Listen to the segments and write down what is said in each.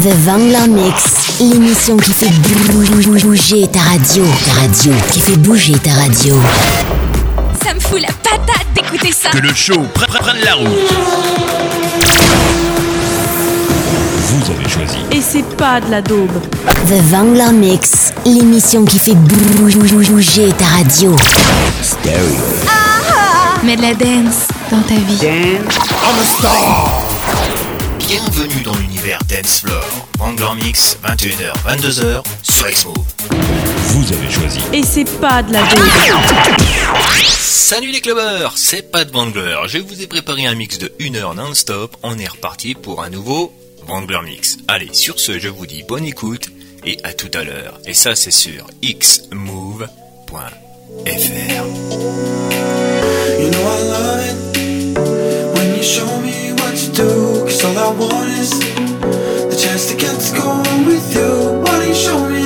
The Vangler Mix, l'émission qui fait bouger ta radio. Ta radio, qui fait bouger ta radio. Ça me fout la patate d'écouter ça. Que le show prenne la route. Vous avez choisi. Et c'est pas de la daube. The Vangler Mix, l'émission qui fait bouger ta radio. Stereo. Mets de la dance dans ta vie. Bienvenue dans l'univers Dance Floor. Wrangler Mix, 21h, 22h, sur X-Move. Vous avez choisi. Et c'est pas de la. Salut les clubbers, c'est Pat Wrangler. Je vous ai préparé un mix de 1 heure non-stop. On est reparti pour un nouveau Wrangler Mix. Allez, sur ce, je vous dis bonne écoute et à tout à l'heure. Et ça, c'est sur xmove.fr. You know I love it when you show me do. Cause all I want is the chance to get to go with you. Why don't you show me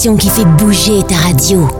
qui fait bouger ta radio.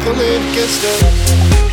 pulling against the.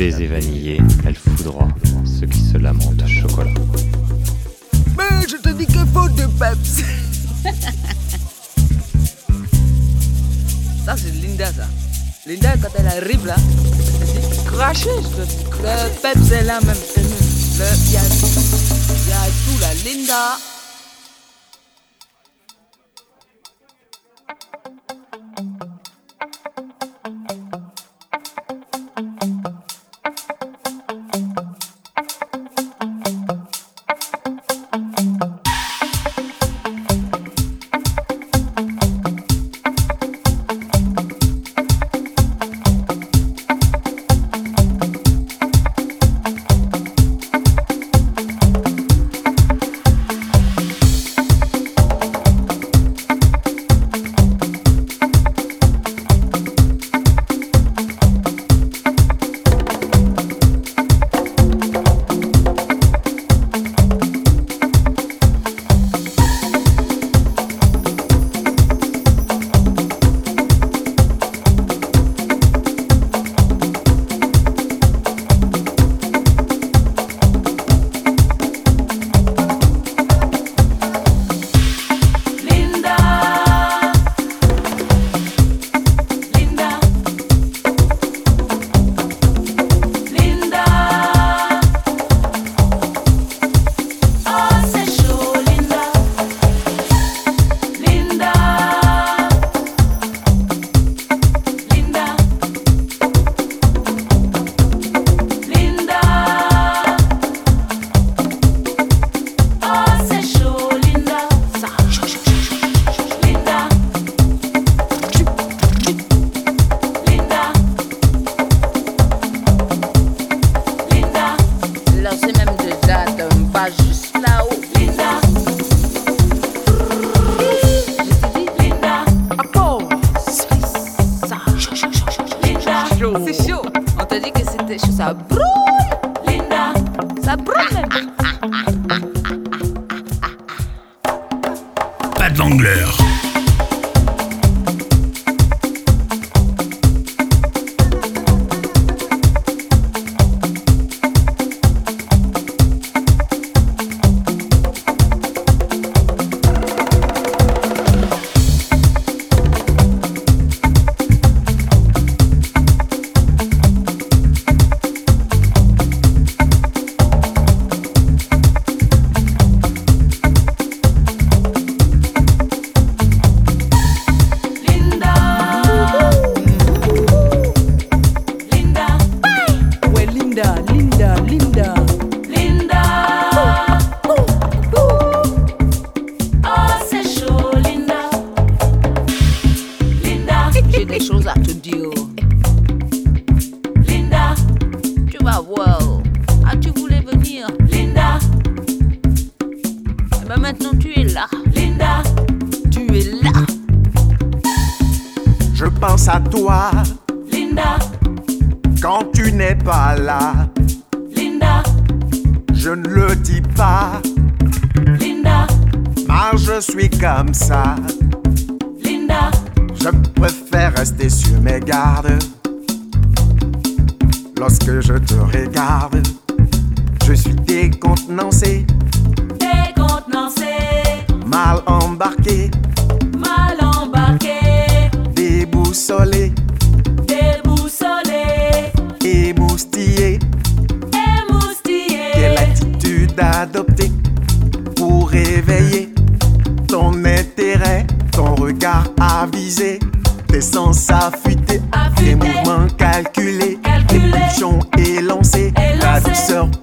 Baiser elle foudroie ceux qui se lamentent chocolat. Mais je te dis qu'il faut de peps Ça c'est Linda ça. Linda quand elle arrive là, je te dis. Le peps est là même. Il y a, y a tout. Linda. ça brûle. Linda, ça brûle. Pas de l'angleur. do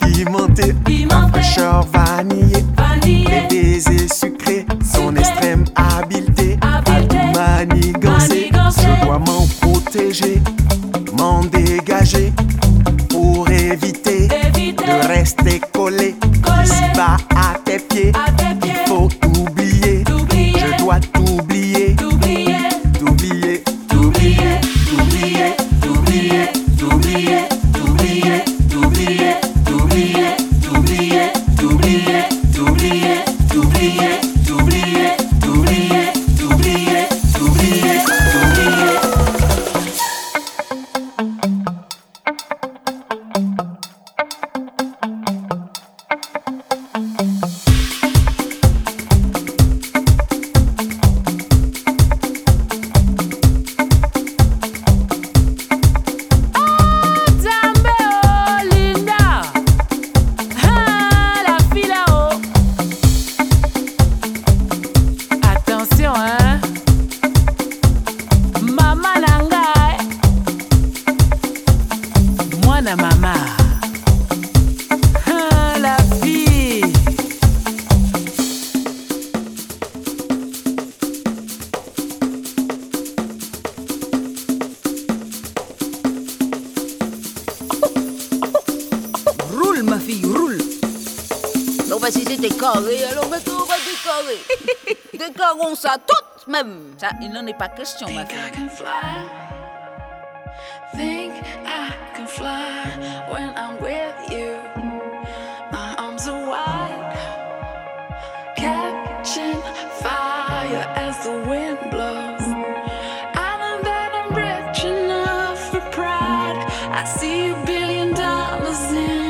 n'en est pas question, ma. Think I can fly when I'm with you. My arms are wide, catching fire as the wind blows. I know that I'm rich enough for pride. I see a billion dollars in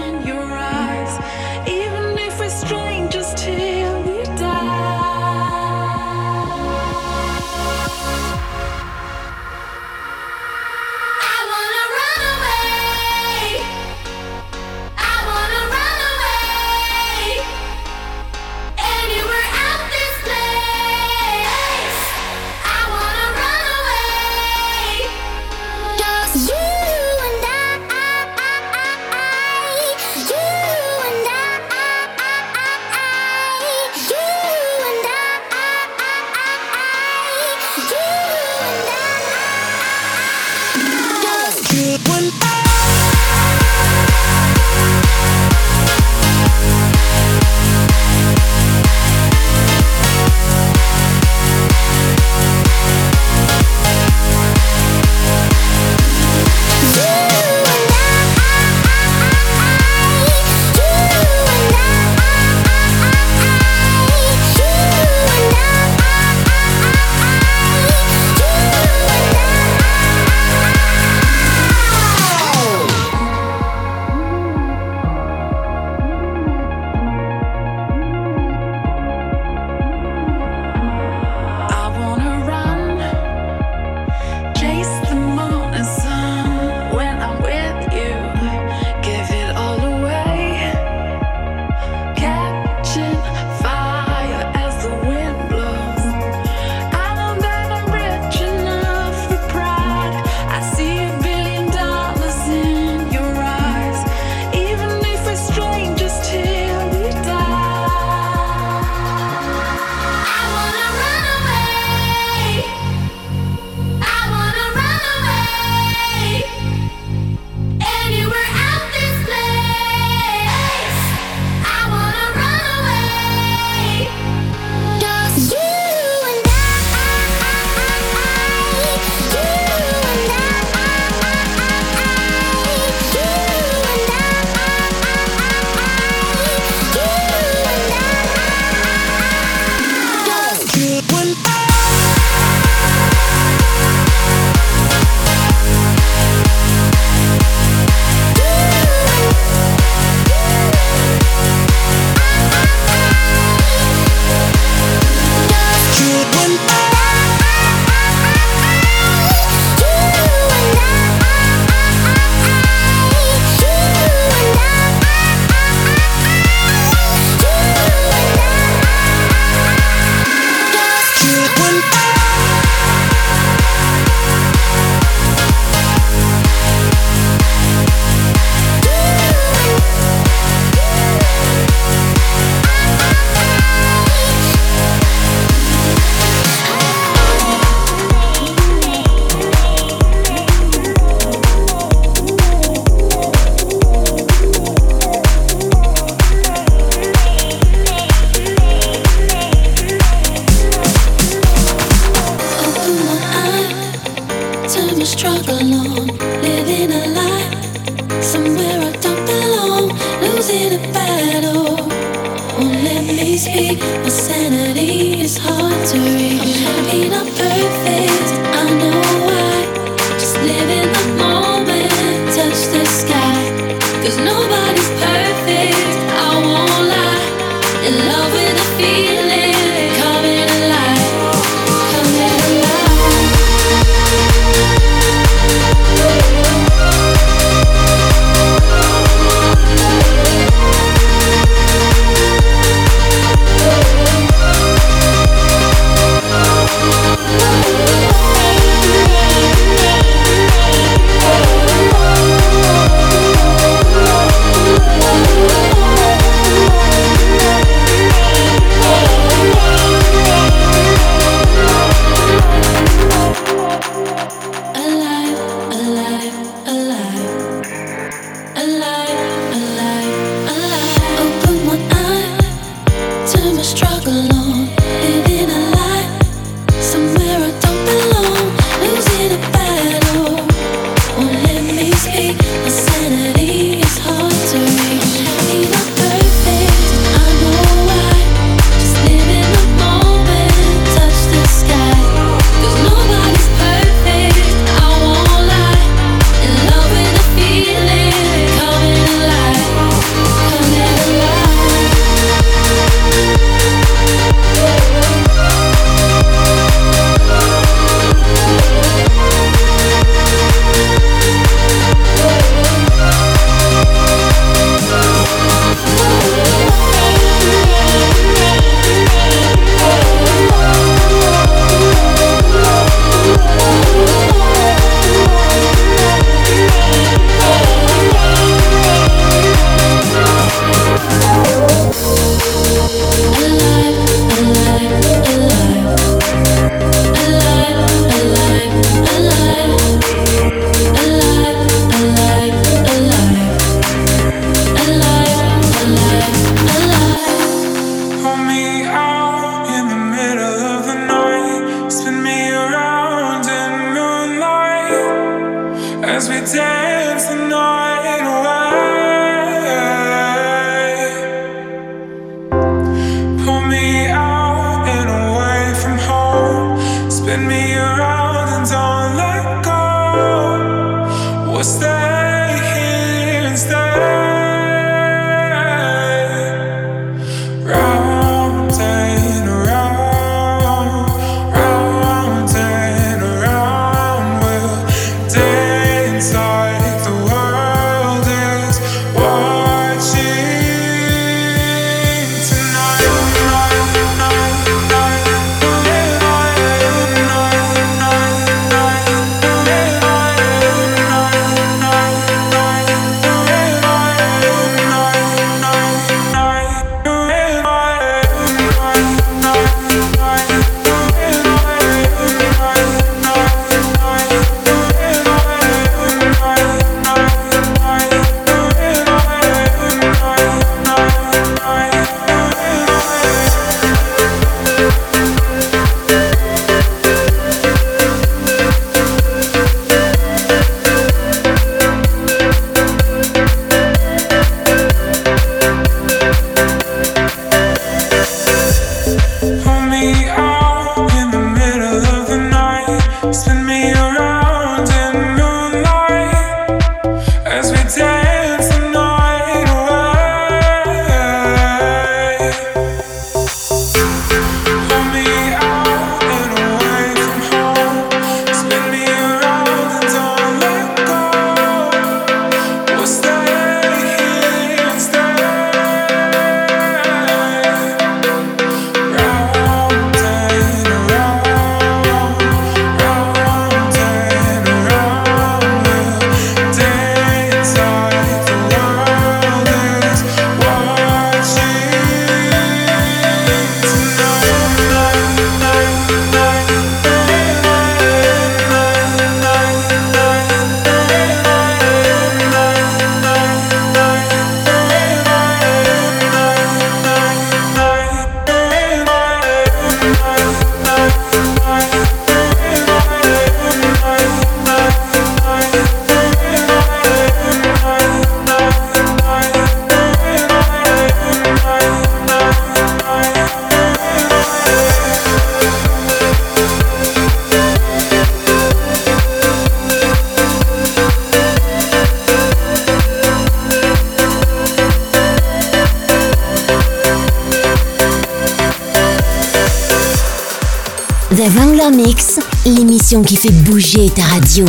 qui fait bouger ta radio.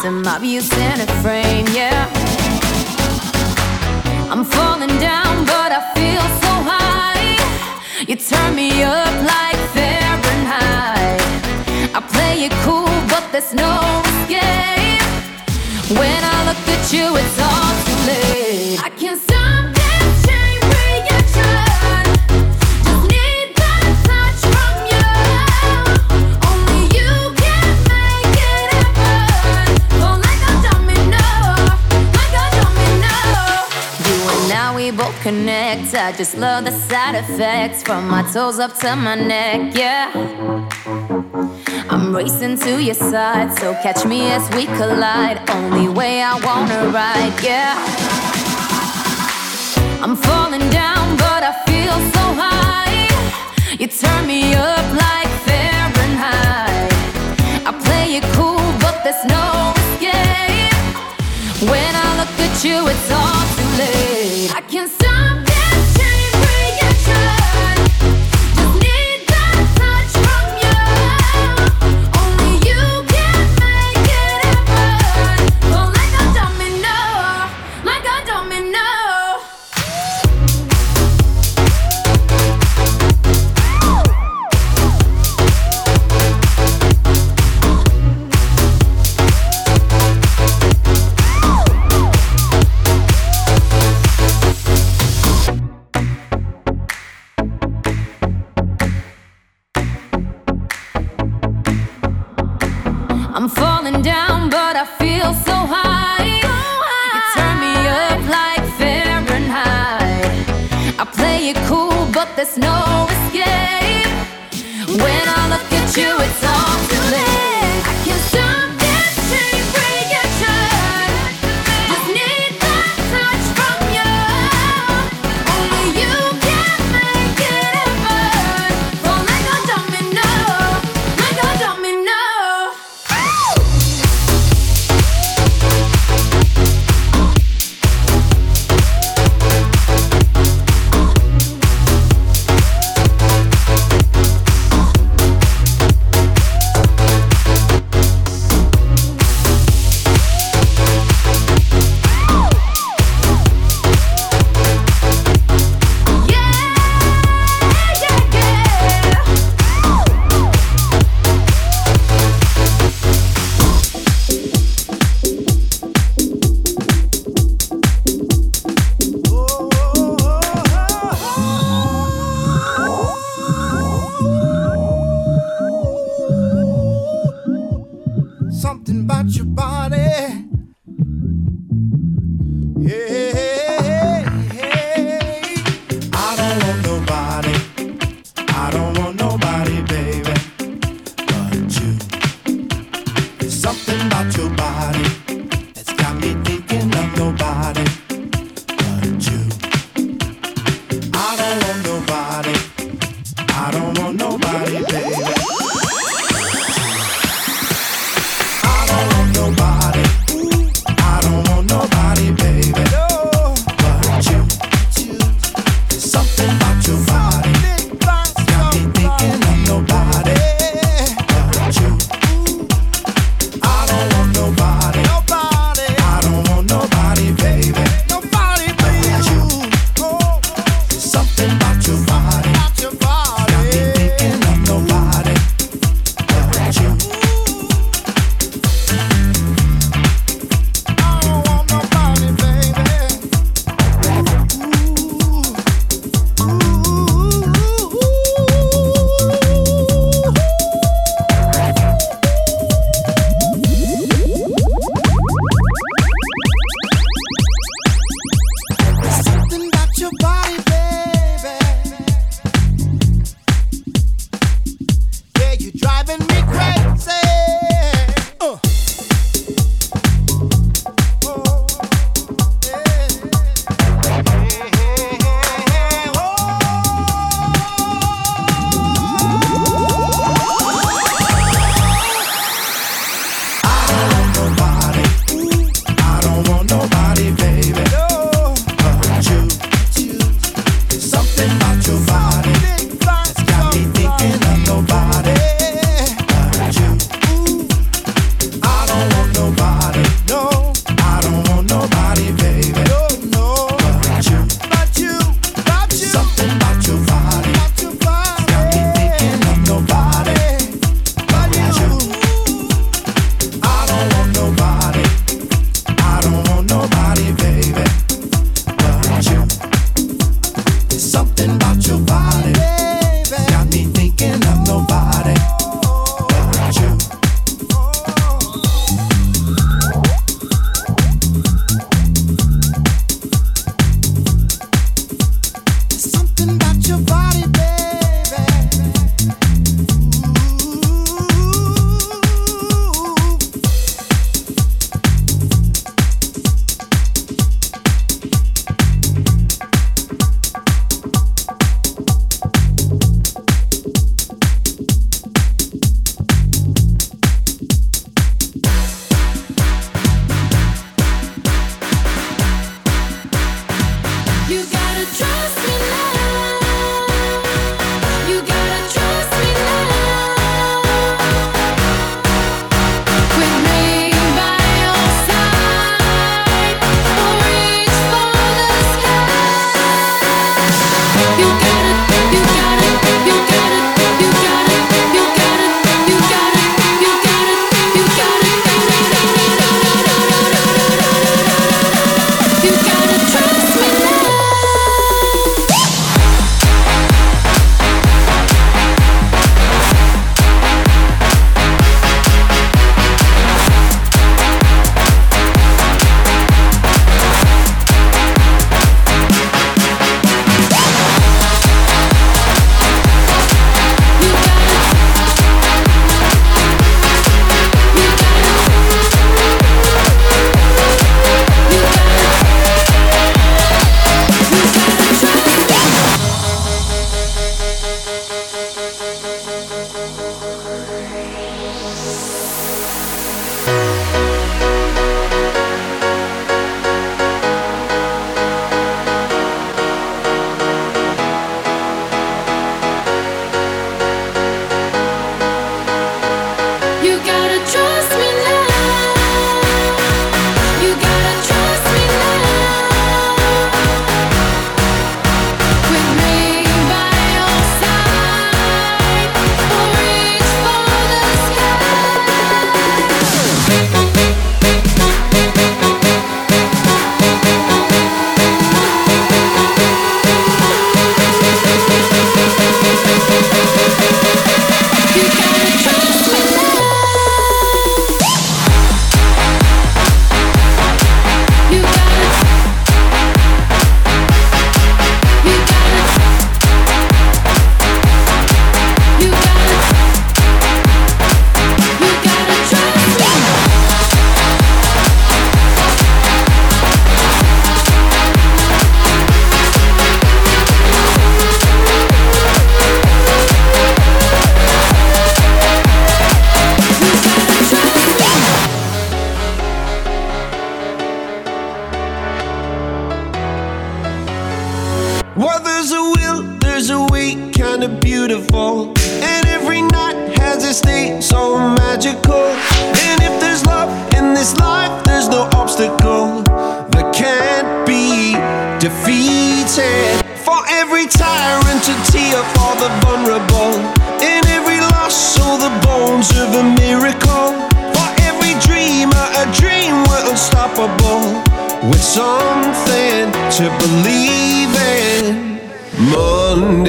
some obvious in a frame, yeah. I'm falling down, but I feel so high. You turn me up like Fahrenheit. I play it cool, but there's no escape. When I look at you, Love the side effects from my toes up to my neck, yeah. I'm racing to your side, so catch me as we collide. Only way I wanna ride, yeah. I'm falling down, but I feel so high. You turn me up like Fahrenheit. I play it cool, but there's no escape. When I look at you, it's all too late. I can't stop.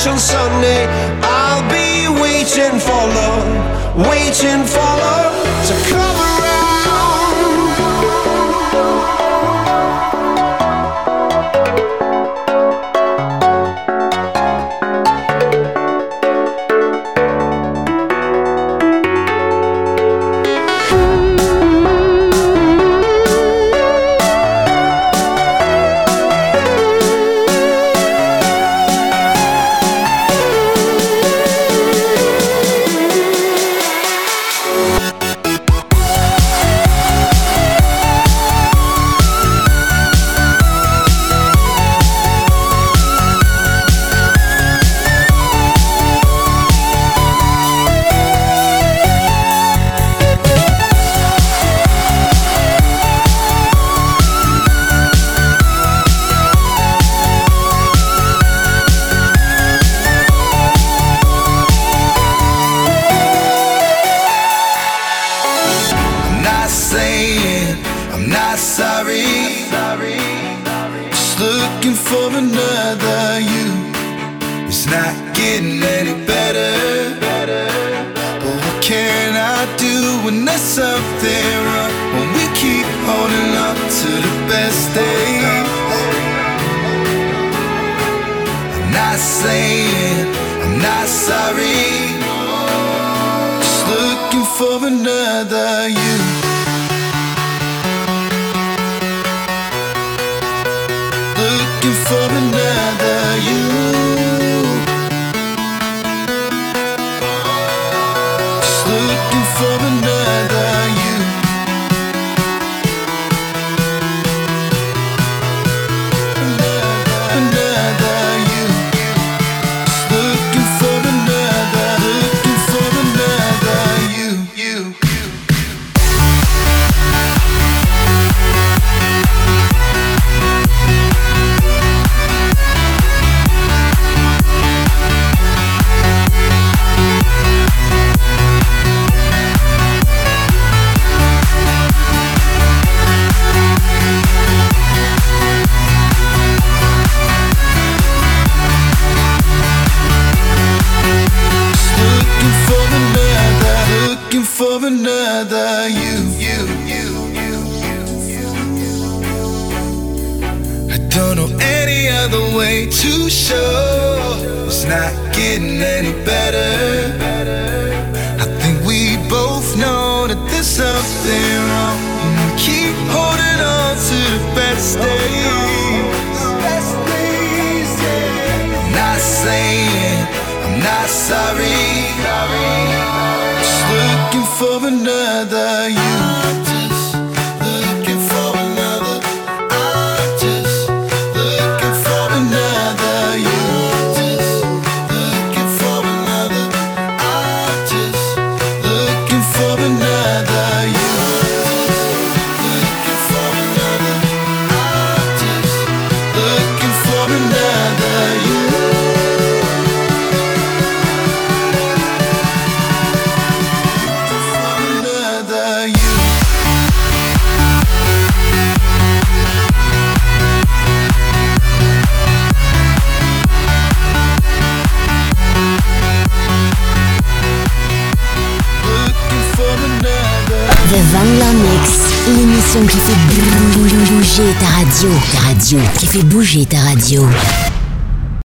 church on Sunday. I'll be waiting for love, waiting for love.